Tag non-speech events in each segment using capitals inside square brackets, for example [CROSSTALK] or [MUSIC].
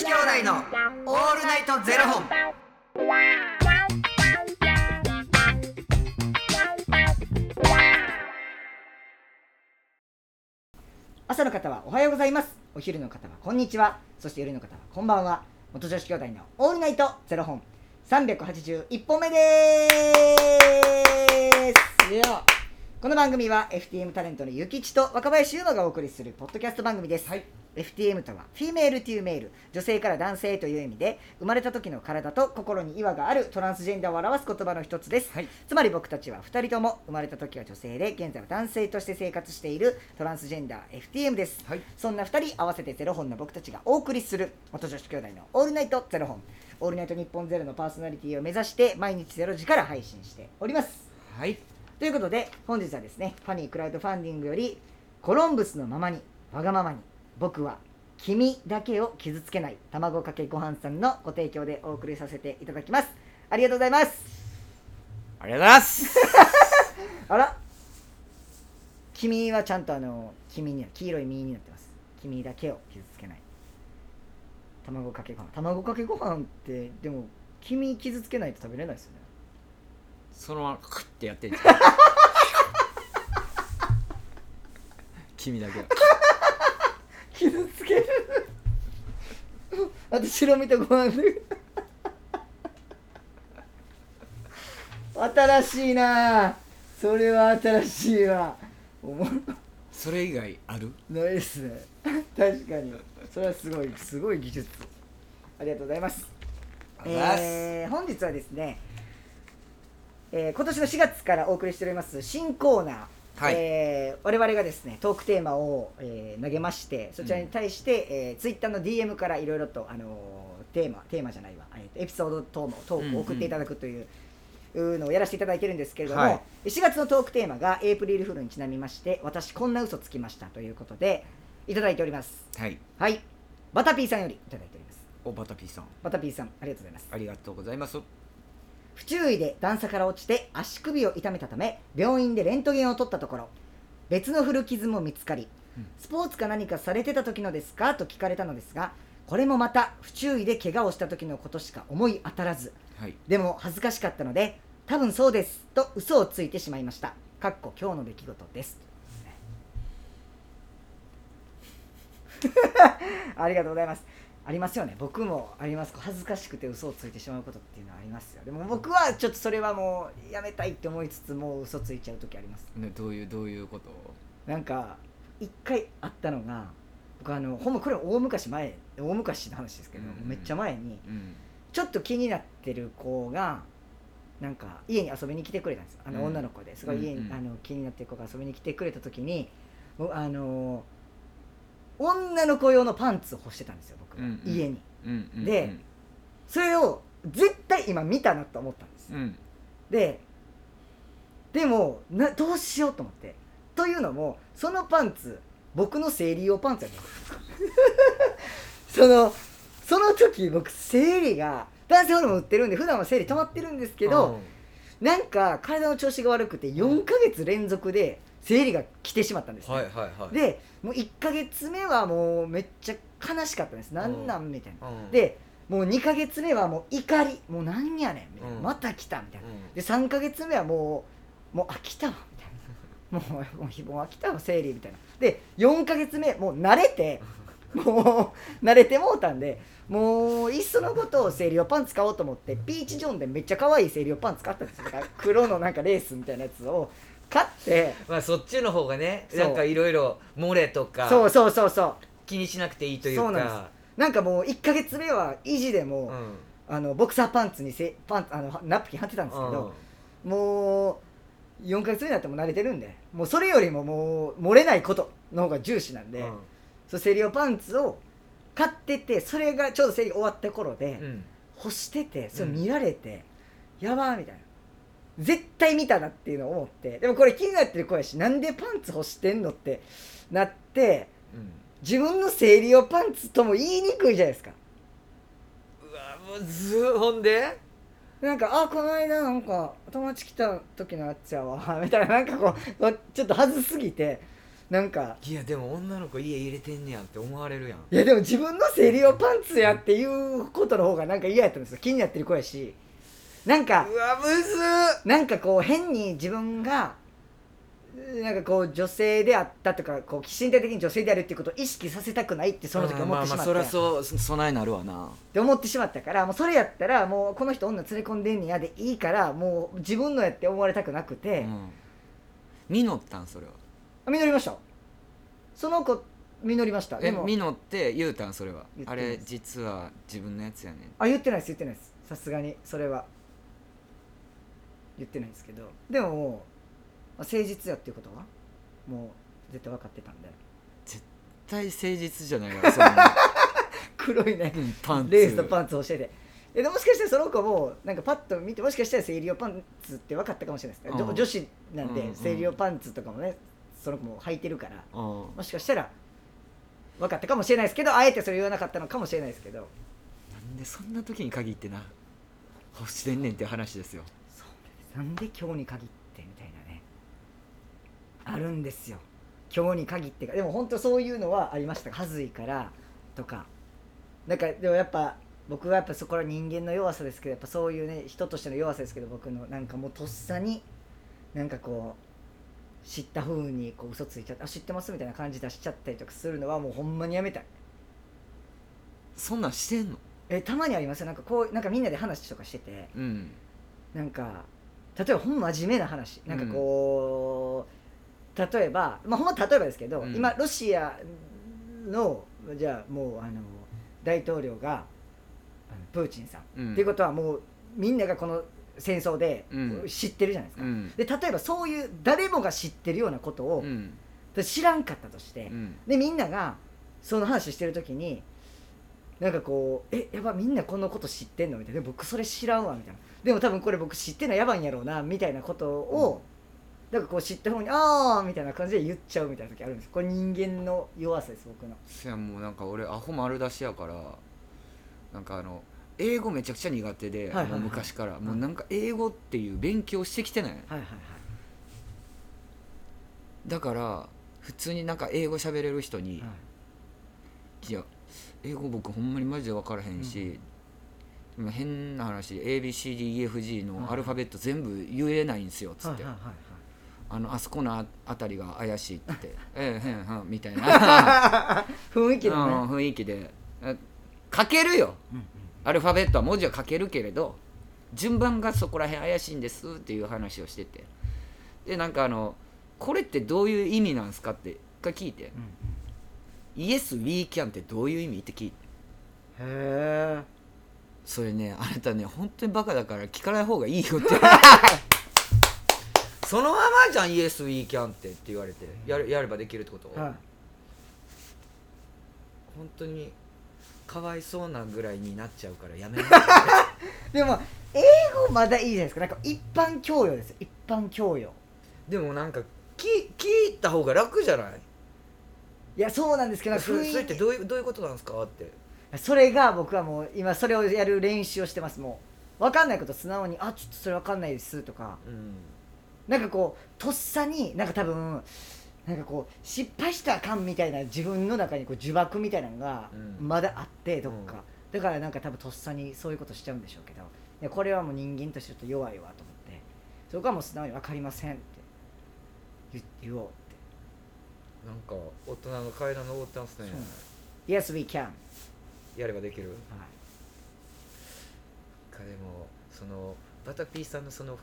子兄弟のオールナイトゼロ本。朝の方はおはようございます。お昼の方はこんにちは。そして夜の方はこんばんは。元女子兄弟のオールナイトゼロ本。381本目です。いや。この番組は FTM タレントのゆきちと若林優馬がお送りするポッドキャスト番組です、FTM とはフィメールというメール女性から男性という意味で生まれた時の体と心に違和があるトランスジェンダーを表す言葉の一つです、はい。つまり僕たちは2人とも生まれた時は女性で現在は男性として生活しているトランスジェンダー FTM です、はい。そんな2人合わせてゼロ本の僕たちがお送りする元女子兄弟のオールナイトゼロ本。オールナイト日本ゼロのパーソナリティを目指して毎日ゼロ時から配信しております。はい。ということで本日はですねファニークラウドファンディングよりコロンブスのままにわがままに僕は君だけを傷つけない卵かけご飯さんのご提供でお送りさせていただきます。ありがとうございます。ありがとうございます。[LAUGHS] あら。君はちゃんとあの君には黄色い実になってます。君だけを傷つけない。卵かけご飯。卵かけご飯ってでも君傷つけないと食べれないですよね。そのままクッてやってんじゃん。[LAUGHS] 君だけは。傷つける。あと白身とご飯で。新しいな。それは新しいわ。おもろそれ以外ある？ないですね。確かに。それはすごいすごい技術。ありがとうございます。ありがとうございます。えー本日はですね、えー今年の4月からお送りしております新コーナー、はい。えー我々がですねトークテーマを、えー投げましてそちらに対して、えー、ツイッターの DM からいろいろと、あのーテーマテーマじゃないわ、えーとエピソード等のトークを送っていただくという。いうのをやらせていただいてるんですけれども、はい。4月のトークテーマがエイプリルフールにちなみまして私こんな嘘つきましたということでいただいております。はい。はい。バタピーさんよりいただいております。おバタピーさん、バタピーさんありがとうございます。ありがとうございます。不注意で段差から落ちて足首を痛めたため病院でレントゲンを取ったところ別の古傷も見つかり、うん。スポーツか何かされてた時のですかと聞かれたのですがこれもまた不注意で怪我をした時のことしか思い当たらずはい。でも恥ずかしかったので多分そうですと嘘をついてしまいました。かっこ今日の出来事です。[LAUGHS] ありがとうございますありますよね。僕もあります。恥ずかしくて嘘をついてしまうことっていうのはありますよ。でも僕はちょっとそれはもうやめたいって思いつつもう嘘ついちゃう時あります。ねどういうどういうこと？なんか一回あったのが僕あのほんまこれ大昔前大昔の話ですけど、うんうん。めっちゃ前にうん。ちょっと気になってる子がなんか家に遊びに来てくれたんですあのうん。女の子で。すごい家に、うんうん。あの気になってる子が遊びに来てくれた時にあの女の子用のパンツを干してたんですよ僕が、うんうん。家に。うんうん。でそれを絶対今見たなと思ったんです、うん。ででもなどうしようと思って。というのもそのパンツ僕の生理用パンツやったんです。[LAUGHS] そのその時僕生理が男性ホルモン売ってるんで普段は生理止まってるんですけど、なんか体の調子が悪くて4ヶ月連続で生理が来てしまったんですね、はいはいはい。、でもう1ヶ月目はもうめっちゃ悲しかったんです。なん。なんみたいな、うん、でもう2ヶ月目はもう怒り。もうなんやねんみたいな、うん。また来たみたいな。うん、で3ヶ月目はもう [LAUGHS] もう飽きたわみたいな。もうもうもう飽きたわ生理みたいな。で4ヶ月目もう慣れてもう慣れてもうたんでもういっそのことを生理用パンツ買おうと思ってピーチ・ジョンでめっちゃ可愛い生理用パンツ買ったんですよ。黒のなんかレースみたいなやつを買って。まあそっちの方がねそう。なんかいろいろ漏れとかそうそうそうそう。気にしなくていいというそうなんかなんかもう1ヶ月目は維持でも、うん。あのボクサーパンツにせパンあのナプキン貼ってたんですけど、もう4ヶ月目になっても慣れてるんでもうそれよりももう漏れないことの方が重視なんで、うん。そうセリオパンツを買っててそれがちょうど生理終わった頃で、うん。干しててそれ見られて、やばーみたいな絶対見たなっていうのを思ってでもこれ気になってる子やしなんでパンツ干してんのってなってうん。自分の生理用パンツとも言いにくいじゃないですか。うわもうずほんで？なんかあこの間なんか友達来た時のやつやわ [LAUGHS] みたいななんかこうちょっとはずすぎてなんかいやでも女の子家入れてんねやって思われるやん。いやでも自分の生理用パンツやっていうことの方がなんか嫌やったんですよ。気になってる子やしなんかうわむずなんかこう変に自分がなんかこう女性であったとかこう身体的に女性であるっていうことを意識させたくないってその時思ってしまって、そりゃそうそ備えなるわな。って思ってしまったからもうそれやったらもうこの人女連れ込んでんねやでいいからもう自分のやって思われたくなくて、うん。実ったんそれは。あ実りました。その子実りました。でもえ実って言うたんそれは。あれ実は自分のやつやねん。あ言ってないです言ってないです。さすがにそれは言ってないですけどでももうまあ誠実やっていうことはもう絶対分かってたんで。絶対誠実じゃないわそんな。[LAUGHS] 黒いねうんパンツ。レースとパンツをして。てえでもしかしたらその子もなんかパッと見てもしかしたら生理用パンツって分かったかもしれないです。ね、うん。ど女子なんでうんうん。生理用パンツとかもねその子も履いてるから。うん。もしかしたら分かったかもしれないですけどあえてそれ言わなかったのかもしれないですけど。なんでそんな時に限ってな欲してんねんって話ですよなんで今日に限ってみたいなね。あるんですよ。今日に限ってかでも本当そういうのはありました。はずいからとか。なんかでもやっぱ僕はやっぱそこは人間の弱さですけどやっぱそういうね人としての弱さですけど僕のなんかもうとっさになんかこう知った風にこう嘘ついちゃってあ知ってますみたいな感じ出しちゃったりとかするのはもうほんまにやめたい。そんなんしてんの？えたまにありますよ。なんかこうなんかみんなで話とかしててうん。なんか例えばほんま真面目な話。なんかこう、例えばまあほんま例えばですけど、うん。今ロシアのじゃあもうあの大統領がプーチンさん、うん。っていうことはもうみんながこの戦争でうん。知ってるじゃないですか、うん。で例えばそういう誰もが知ってるようなことを、うん。知らんかったとして、うん。でみんながその話してる時になんかこう「えやばみんなこのこと知ってんの?」みたいな「でも僕それ知らんわ」みたいな「でも多分これ僕知ってんのやばいんやろうな」みたいなことを、なんかこう知った方に「ああ」みたいな感じで言っちゃうみたいな時あるんです。これ人間の弱さです僕の。そやもうなんか俺アホ丸出しやからなんかあの英語めちゃくちゃ苦手で、はいはいはい。もう昔から、もうなんか英語っていう勉強してきてない。はいはいはい。だから普通になんか英語喋れる人に、い、や英語僕ほんまにマジで分からへんし、今変な話 ABCDEFG のアルファベット全部言えないんですよっつって、あのあそこのああたりが怪しいって言って「[LAUGHS] ええへんはん」みたいな。は [LAUGHS] い雰囲気でね、うん雰囲気で。え書けるよ。うんうん。アルファベットは文字は書けるけれど順番がそこら辺怪しいんですっていう話をしてて。でなんかあのこれってどういう意味なんですかって一回聞いて。うん「イエス・ウィー・キャン」ってどういう意味？って聞いて。うんへえそれねあなたね本当にバカだから聞かない方がいいよって。[LAUGHS] そのままじゃん「イエス・ウィー・キャン」ってって言われて。やれやればできるってこと、はい。本当にかわいそうなぐらいになっちゃうからやめな [LAUGHS] でも英語まだいいじゃないですか。なんか一般教養ですよ。一般教養。でもなんか聞聞いた方が楽じゃない？いやそうなんですけどそれそれってどういうどういうことなんですか？って。それが僕はもう今それをやる練習をしてます。もう分かんないこと素直に「あちょっとそれ分かんないです」とか。うん。なんかこうとっさになんか多分なんかこう失敗したらあかんみたいな自分の中にこう呪縛みたいなのがうん。まだあってどっか、うん。だからなんか多分とっさにそういうことしちゃうんでしょうけど。いやこれはもう人間としてちょっと弱いわと思って。そこはもう素直に分かりませんって言言おう。ってなんか大人の階段登ってますね。Yes we can、はやればできる。い、かでもそのバタピーさんのその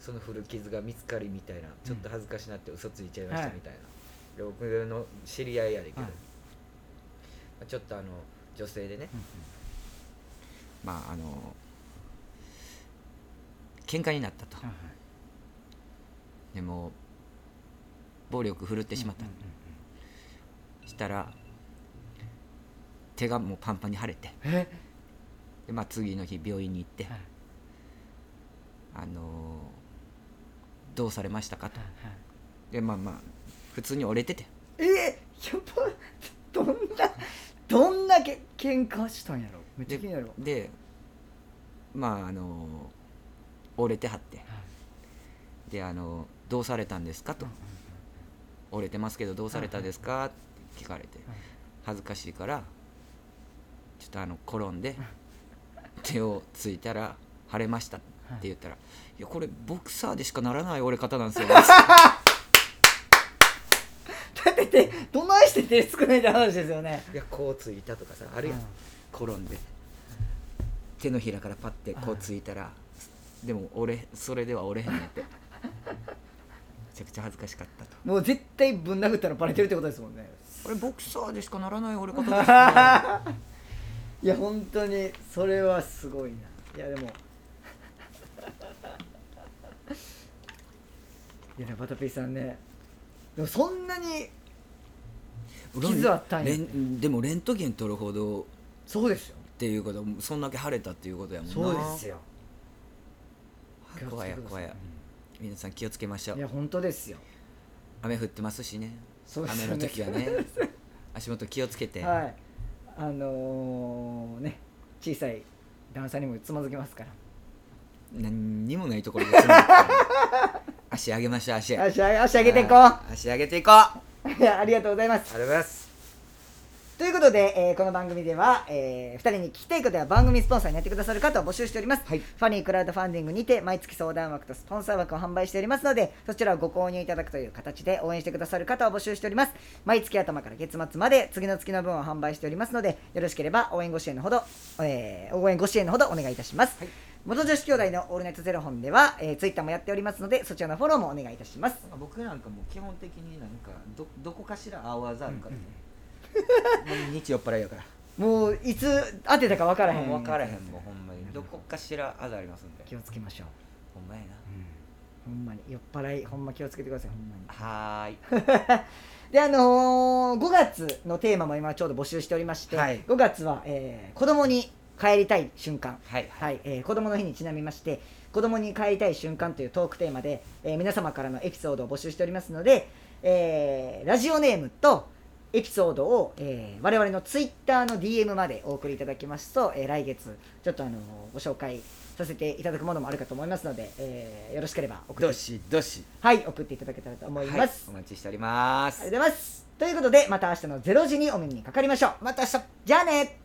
その古傷が見つかりみたいなちょっと恥ずかしなって嘘ついちゃいましたみたいな、で僕の知り合いやでけど、はい。まあちょっとあの女性でね、まああの喧嘩になったと。はいはい。でも暴力振るってしまった、うんうんうんしたら手がもうパンパンに腫れて。え？で、まあ、次の日病院に行って、はい。あのどうされましたかと。はいでまあまあ普通に折れてて。え？やばどんなどんなけ喧嘩したんやろ。めっちゃ気になるわ。でまああの折れてはって。であのどうされたんですかと折れてますけどどうされたですか?」って聞かれて恥ずかしいからちょっとあの転んで手をついたら「腫れました」って言ったら「いやこれボクサーでしかならない折れ方なんですよ」[LAUGHS] だって手どないして手少ないって話ですよね。いやこうついたとかさあるやん、転んで手のひらからパッてこうついたらでも俺それでは折れへんねって。めちゃくちゃ恥ずかしかったと。もう絶対ぶん殴ったのバレてるってことですもんね。これボクサーでしかならない折れ方です。ね [LAUGHS] いや本当にそれはすごいな。いやでも。[LAUGHS] いやバタピーさんね。でもそんなに傷あったんや。レンでもレントゲン取るほどっそうですよ。ていうことそんだけ腫れたっていうことやもんな。そうですよ。怖いや怖いや皆さん気をつけましょいうや本当ですよ。雨降ってますしね。そうですよね。雨の時はね。[LAUGHS] 足元気をつけて、はい。あのー、ね小さい段差にもつまずきますから。何にもないところでつまって足上げましょう足。足上足上げていこあー足上げていこう。ういや [LAUGHS] ありがとうございます。ありがとうございますということで、えーこの番組では、え2人に聞きたいことや番組スポンサーになってくださる方を募集しております、はい。ファニークラウドファンディングにて毎月相談枠とスポンサー枠を販売しておりますのでそちらをご購入いただくという形で応援してくださる方を募集しております。毎月頭から月末まで次の月の分を販売しておりますのでよろしければ応援ご支援のほど、えー応援ご支援のほどお願いいたします、元女子兄弟のオールナイトゼロ本では、えー、ツイッターもやっておりますのでそちらのフォローもお願いいたします。僕なんかもう基本的になんかどどこかしら青あるからね、もう日酔っ払いやから。もういつ当てたか分からへん。もう分からへんもうほんまに。どこかしらあざありますんで。気をつけましょう。ほんまやな。ほんまに酔っ払いほんま気をつけてください。ほんまに。はーい。[LAUGHS] であのー、5月のテーマも今ちょうど募集しておりまして、はい。5月は、えー子供に帰りたい瞬間。はい。はい、えー子供の日にちなみまして子供に帰りたい瞬間というトークテーマで、えー皆様からのエピソードを募集しておりますので、えーラジオネームとエピソードを、えー我々のツイッターの DM までお送りいただきますと、えー来月ちょっとあのーご紹介させていただくものもあるかと思いますので、えーよろしければ送ってどしどし。はい送っていただけたらと思いはいます、お待ちしております。ありがとうございます。ということでまた明日の0時にお耳にかかりましょう。また明日。じゃあね